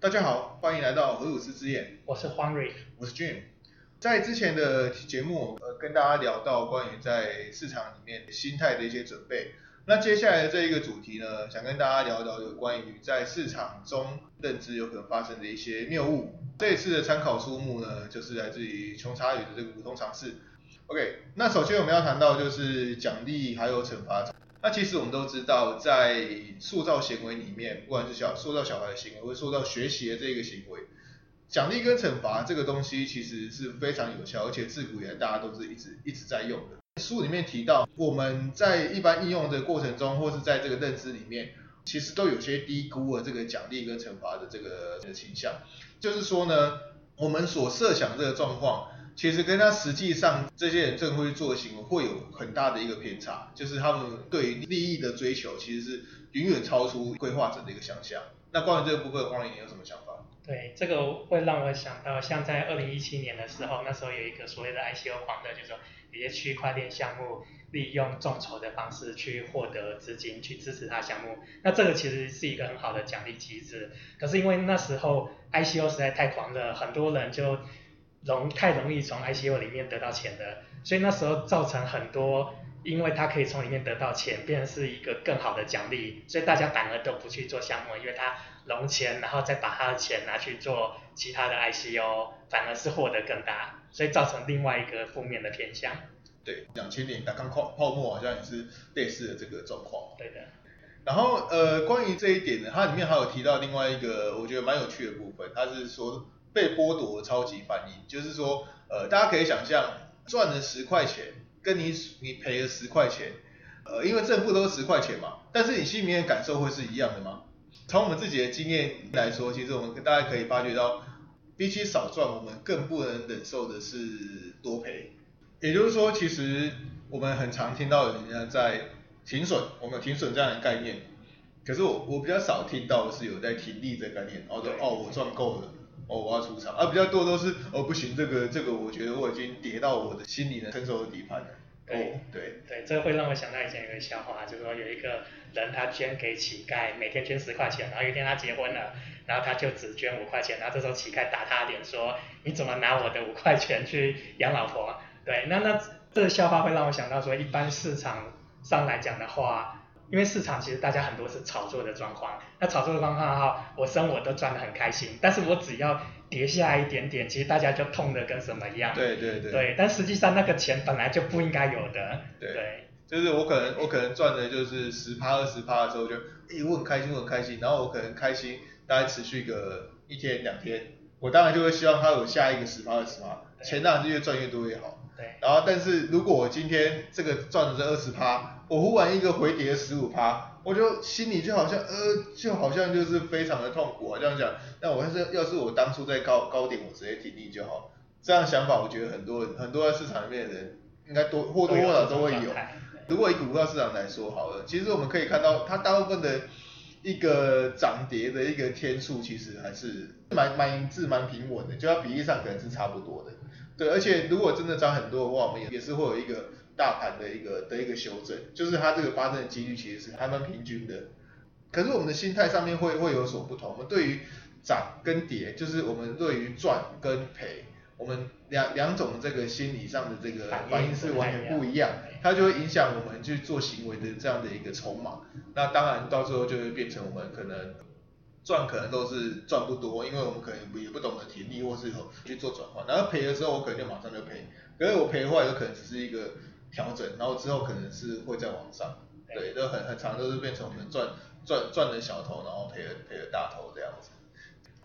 大家好，欢迎来到何鲁斯之眼，我是黄瑞，我是 Jim。在之前的节目，呃，跟大家聊到关于在市场里面心态的一些准备。那接下来的这一个主题呢，想跟大家聊聊有关于在市场中认知有可能发生的一些谬误。这一次的参考书目呢，就是来自于穷查理的这个普通常识。OK，那首先我们要谈到就是奖励还有惩罚。那其实我们都知道，在塑造行为里面，不管是小塑造小孩的行为，或塑造学习的这个行为，奖励跟惩罚这个东西其实是非常有效，而且自古以来大家都是一直一直在用的。书里面提到，我们在一般应用的过程中，或是在这个认知里面，其实都有些低估了这个奖励跟惩罚的这个倾向。就是说呢，我们所设想这个状况。其实跟他实际上这些人正会去做行为会有很大的一个偏差，就是他们对于利益的追求其实是远远超出规划者的一个想象。那关于这个部分，黄玲你有什么想法？对，这个会让我想到，像在二零一七年的时候，那时候有一个所谓的 ICO 狂热，就是说一些区块链项目利用众筹的方式去获得资金去支持他项目，那这个其实是一个很好的奖励机制。可是因为那时候 ICO 实在太狂热，很多人就容太容易从 ICO 里面得到钱的，所以那时候造成很多，因为他可以从里面得到钱，变成是一个更好的奖励，所以大家反而都不去做项目，因为他融钱，然后再把他的钱拿去做其他的 ICO，反而是获得更大，所以造成另外一个负面的偏向。对，两千年大刚泡泡沫好像也是类似的这个状况。对的。然后呃，关于这一点呢，它里面还有提到另外一个我觉得蛮有趣的部分，它是说。被剥夺超级反应，就是说，呃，大家可以想象，赚了十块钱，跟你你赔了十块钱，呃，因为正负都是十块钱嘛，但是你心里面感受会是一样的吗？从我们自己的经验来说，其实我们大家可以发觉到，比起少赚，我们更不能忍受的是多赔。也就是说，其实我们很常听到人家在停损，我们有停损这样的概念，可是我我比较少听到的是有在停利这概念，然后说哦，我赚够了。哦，我要出场，啊，比较多都是哦，不行，这个这个，我觉得我已经跌到我的心里的承受的底盘了。对对对，这会让我想到以前有个笑话，就是说有一个人他捐给乞丐，每天捐十块钱，然后有一天他结婚了，然后他就只捐五块钱，然后这时候乞丐打他脸说，你怎么拿我的五块钱去养老婆？对，那那这个笑话会让我想到说，一般市场上来讲的话。因为市场其实大家很多是炒作的状况，那炒作的状况哈，我生我都赚得很开心，但是我只要跌下一点点，其实大家就痛的跟什么一样。对对对。对，但实际上那个钱本来就不应该有的。对。就是我可能我可能赚的就是十趴二十趴的时候就，诶我很开心我很开心，然后我可能开心大概持续个一天两天，我当然就会希望它有下一个十趴二十趴，钱当然是越赚越多越好。对。然后但是如果我今天这个赚的是二十趴。我忽然一个回跌十五趴，我就心里就好像呃，就好像就是非常的痛苦啊。这样讲，那我要是要是我当初在高高点，我直接停利就好。这样想法，我觉得很多很多在市场里面的人应该多或多或少都会有。如果以股票市场来说好了，其实我们可以看到，它大部分的一个涨跌的一个天数，其实还是蛮蛮一致、蛮平稳的，就它比例上可能是差不多的。对，而且如果真的涨很多的话，我们也也是会有一个。大盘的一个的一个修正，就是它这个发生的几率其实是还蛮平均的。可是我们的心态上面会会有所不同。我们对于涨跟跌，就是我们对于赚跟赔，我们两两种这个心理上的这个反应是完全不一样。它就会影响我们去做行为的这样的一个筹码。那当然到最后就会变成我们可能赚可能都是赚不多，因为我们可能也不懂得停利或是去做转换。然后赔的时候我可能就马上就赔，可是我赔的话有可能只是一个。调整，然后之后可能是会在往上，对，都很很长，都是变成我们赚赚赚的小头，然后赔了赔了大头这样子。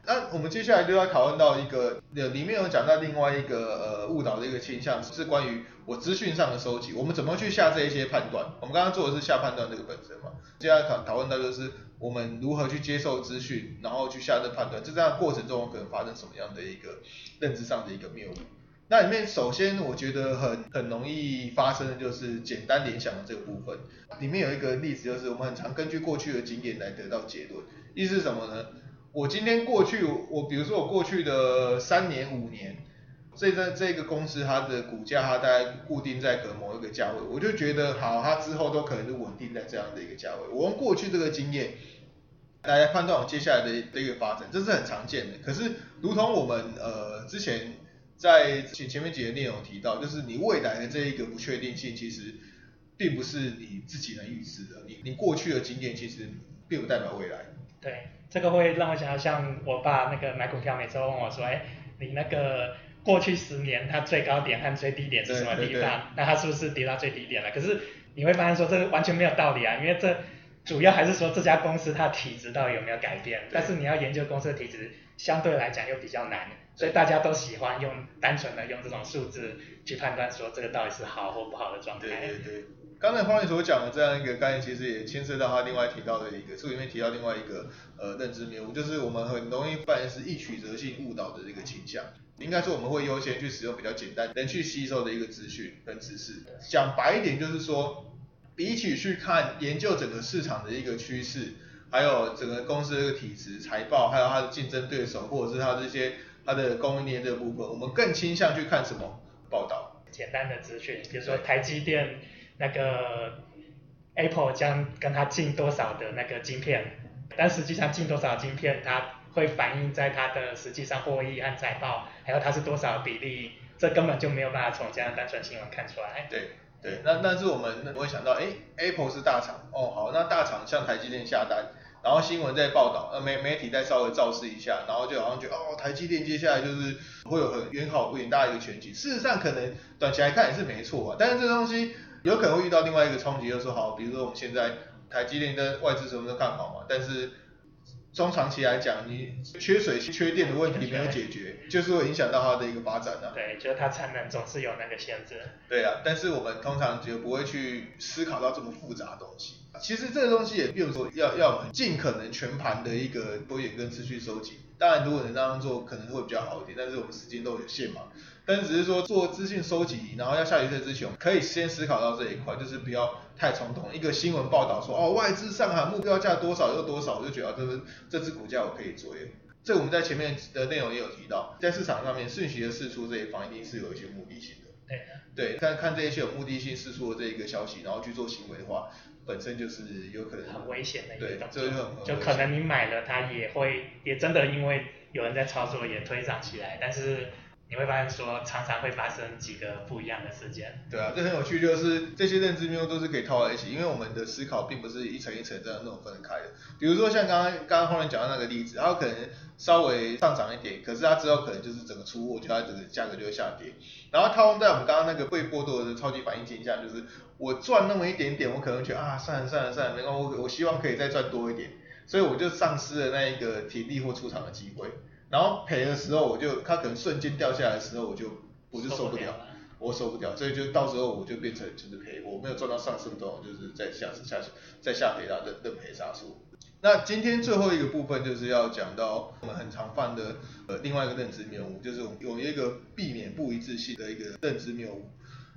那我们接下来就要讨论到一个，里面有讲到另外一个呃误导的一个倾向，是关于我资讯上的收集，我们怎么去下这一些判断？我们刚刚做的是下判断这个本身嘛，接下来讨讨论到就是我们如何去接受资讯，然后去下这判断，就这样过程中可能发生什么样的一个认知上的一个谬误。那里面首先我觉得很很容易发生的就是简单联想的这个部分。里面有一个例子就是我们很常根据过去的经验来得到结论。意思是什么呢？我今天过去我比如说我过去的三年五年，这在这个公司它的股价它大概固定在可能某一个价位，我就觉得好，它之后都可能是稳定在这样的一个价位。我用过去这个经验来判断我接下来的的一个发展，这是很常见的。可是，如同我们呃之前在前前面几个内容提到，就是你未来的这一个不确定性，其实并不是你自己能预知的。你你过去的经验其实并不代表未来。对，这个会让我想到像我爸那个买股票，每次问我说，哎，你那个过去十年它最高点和最低点是什么地方？那它是不是跌到最低点了？可是你会发现说这个完全没有道理啊，因为这主要还是说这家公司它体质到底有没有改变。但是你要研究公司的体质，相对来讲又比较难，所以大家都喜欢用单纯的用这种数字去判断说这个到底是好或不好的状态。对对对。刚才方宇所讲的这样一个概念，其实也牵涉到他另外提到的一个书里面提到另外一个呃认知谬误，就是我们很容易犯是易曲折性误导的这个倾向。应该说我们会优先去使用比较简单能去吸收的一个资讯跟知识。讲白一点就是说，比起去看研究整个市场的一个趋势，还有整个公司的体质、财报，还有它的竞争对手，或者是它这些它的供应链这部分，我们更倾向去看什么报道？简单的资讯，比如说台积电。那个 Apple 将跟它进多少的那个晶片，但实际上进多少晶片，它会反映在它的实际上获益和财报，还有它是多少比例，这根本就没有办法从这样单纯新闻看出来。对对，那但是我们会想到，哎，Apple 是大厂，哦好，那大厂向台积电下单，然后新闻在报道，呃媒媒体再稍微造势一下，然后就好像觉得，哦台积电接下来就是会有很远好远大的一个前景。事实上可能短期来看也是没错啊，但是这东西。有可能会遇到另外一个冲击，就是说好，比如说我们现在台积电的外资什么都看好嘛，但是中长期来讲，你缺水、缺电的问题没有解决，就是会影响到它的一个发展啊。对，就是它产能总是有那个限制。对啊，但是我们通常就不会去思考到这么复杂的东西。其实这个东西也并不是说要要尽可能全盘的一个多元跟资讯收集。当然，如果能这样做，可能会比较好一点。但是我们时间都有限嘛。但是只是说做资讯收集，然后要下决策之前，可以先思考到这一块，就是不要太冲动。一个新闻报道说，哦，外资上海目标价多少又多少，我就觉得这个这只股价我可以做。这我们在前面的内容也有提到，在市场上面讯息的释出这一方，一定是有一些目的性的。对。对，看看这一些有目的性释出的这一个消息，然后去做行为的话。本身就是有可能很危险的一个动作，就可能你买了它也会也真的因为有人在操作也推涨起来，但是你会发现说常常会发生几个不一样的事件。对啊，这很有趣，就是这些认知谬误都是可以套在一起，因为我们的思考并不是一层一层这样那种分开的。比如说像刚刚刚刚后面讲到那个例子，它可能稍微上涨一点，可是它之后可能就是整个出货，就它整个价格就会下跌。然后套用在我们刚刚那个被剥夺的超级反应现象，就是。我赚那么一点点，我可能觉得啊，算了算了算了，没关系，我我希望可以再赚多一点，所以我就丧失了那一个体力或出场的机会。然后赔的时候，我就它可能瞬间掉下来的时候，我就我就受不了，我受不了，所以就到时候我就变成就是赔，我没有赚到上升多，就是在下下在下赔到认认赔杀出。那今天最后一个部分就是要讲到我们很常犯的呃另外一个认知谬误，就是有一个避免不一致性的一个认知谬误，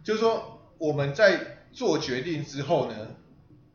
就是说我们在做决定之后呢，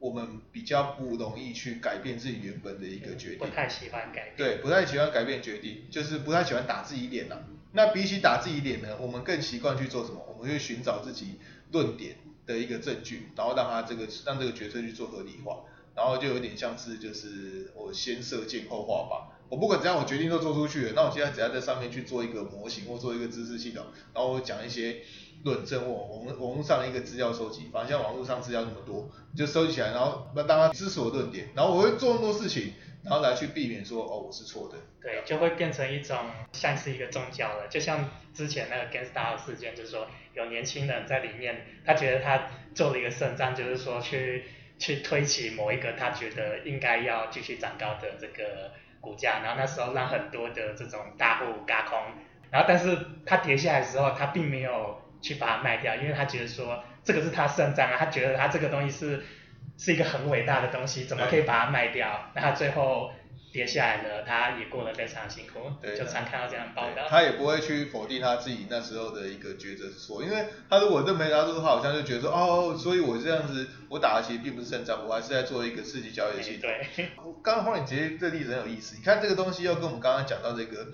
我们比较不容易去改变自己原本的一个决定。不太喜欢改变。对，不太喜欢改变决定，就是不太喜欢打自己脸呐。那比起打自己脸呢，我们更习惯去做什么？我们会寻找自己论点的一个证据，然后让他这个让这个决策去做合理化，然后就有点像是就是我先射箭后画靶。我不管怎样，我决定都做出去了，那我现在只要在上面去做一个模型或做一个知识系统，然后我讲一些。论证我网网络上的一个资料收集，反正像网络上资料那么多，就收集起来，然后让他支持我论点，然后我会做那么多事情，然后来去避免说哦我是错的。对，就会变成一种像是一个宗教了，就像之前那个 Gangstar 事件，就是说有年轻人在里面，他觉得他做了一个胜仗，就是说去去推起某一个他觉得应该要继续长高的这个股价，然后那时候让很多的这种大户嘎空，然后但是他跌下来的时候，他并没有。去把它卖掉，因为他觉得说这个是他胜仗啊，他觉得他这个东西是是一个很伟大的东西，怎么可以把它卖掉？那他最后跌下来了，他也过得非常辛苦，就常看到这样报道。他也不会去否定他自己那时候的一个抉择是错，因为他如果认为他说他好像就觉得说哦，所以我这样子我打的其实并不是胜仗，我还是在做一个刺激交易系统。对。刚刚黄颖杰这个例子很有意思，你看这个东西要跟我们刚刚讲到这个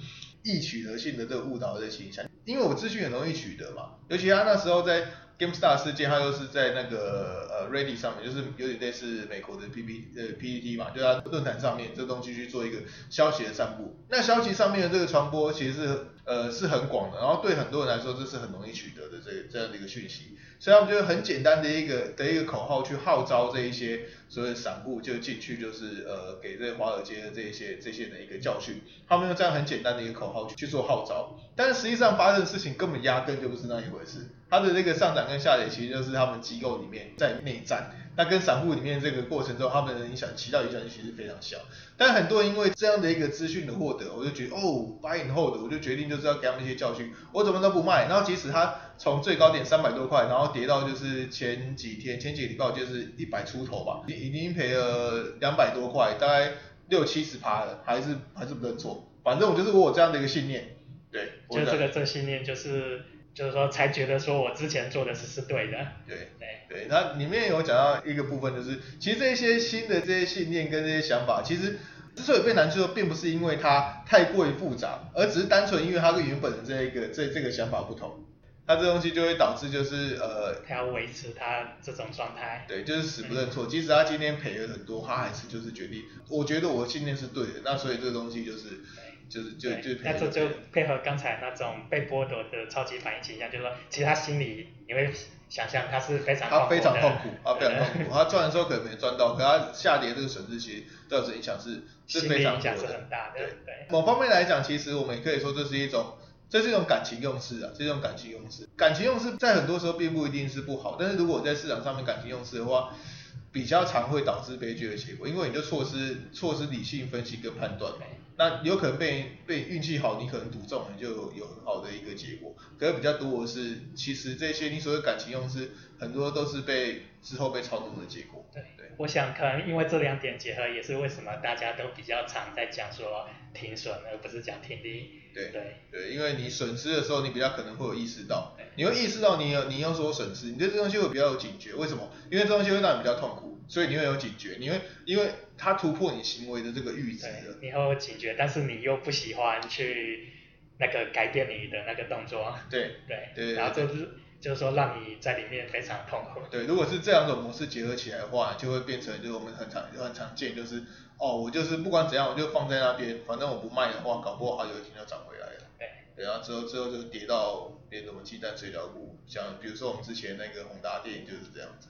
易取得性的这个误导的形象。因为我资讯很容易取得嘛，尤其他那时候在 GameStar 事件，它就是在那个呃 r e a d y 上面，就是有点类似美国的 P P 呃 P P T 嘛，就他论坛上面这东西去做一个消息的散布。那消息上面的这个传播其实是呃是很广的，然后对很多人来说这是很容易取得的这这样的一个讯息。所以他们就很简单的一个的一个口号去号召这一些所谓散户就进去，就是呃给这华尔街的这一些这些的一个教训。他们用这样很简单的一个口号去去做号召，但是实际上发生的事情根本压根就不是那一回事。它的那个上涨跟下跌其实就是他们机构里面在内战。那跟散户里面这个过程中，他们的影响起到影响其实非常小。但很多人因为这样的一个资讯的获得，我就觉得哦，buy in hold，我就决定就是要给他们一些教训，我怎么都不卖。然后即使它从最高点三百多块，然后跌到就是前几天前几个礼拜就是一百出头吧，已经赔了两百多块，大概六七十趴了，还是还是不认错。反正我就是我有这样的一个信念，对，就这个这信念就是。就是说，才觉得说我之前做的事是对的。对对对，那里面有讲到一个部分，就是其实这些新的这些信念跟这些想法，其实之所以被难受，并不是因为它太过于复杂，而只是单纯因为它跟原本的这一个这这个想法不同，它这东西就会导致就是呃，他要维持他这种状态。对，就是死不认错，即使他今天赔了很多，他还是就是决定，我觉得我信念是对的，那所以这个东西就是。就是就就那这就配合刚才那种被剥夺的超级反应倾向，就是说，其实他心里你会想象它是非常他非常痛苦，他非常痛苦，他赚的时候可能没赚到，可他下跌这个损失其实造成影响是是非常大的。对对。某方面来讲，其实我们也可以说这是一种这是一种感情用事啊，这种感情用事，感情用事在很多时候并不一定是不好，但是如果在市场上面感情用事的话。比较常会导致悲剧的结果，因为你就错失错失理性分析跟判断，那有可能被被运气好，你可能赌中，你就有很好的一个结果。可是比较多的是，其实这些你所谓感情用事，很多都是被之后被操纵的结果。对对，我想可能因为这两点结合，也是为什么大家都比较常在讲说停损，而不是讲停利。对对对，因为你损失的时候，你比较可能会有意识到，你会意识到你有你有说损失，你对这东西会比较有警觉。为什么？因为这东西会让你比较痛苦，所以你会有警觉，你会因为它突破你行为的这个阈值了。你会有警觉，但是你又不喜欢去那个改变你的那个动作。对对对，然后就是就是说让你在里面非常痛苦。对，如果是这两种模式结合起来的话，就会变成就是我们很常很常见就是。哦，我就是不管怎样，我就放在那边，反正我不卖的话，搞不好它有一天就涨回来了。对，然后之后之后就跌到连什么鸡蛋水饺股，像比如说我们之前那个宏达电就是这样子，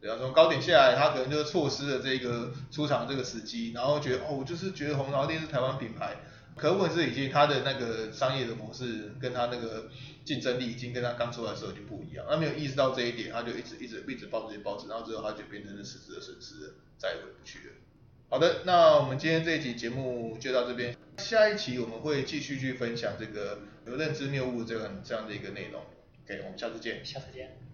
然后从高点下来，他可能就错失了这个出场这个时机，然后觉得哦，我就是觉得红桃店是台湾品牌，可问题是已经它的那个商业的模式跟它那个竞争力已经跟它刚出来的时候就不一样，他没有意识到这一点，他就一直一直一直抱这些包子，然后之后他就变成是实质的损失，再也回不去了。好的，那我们今天这一集节目就到这边，下一期我们会继续去分享这个有认知谬误这个这样的一个内容。OK，我们下次见。下次见。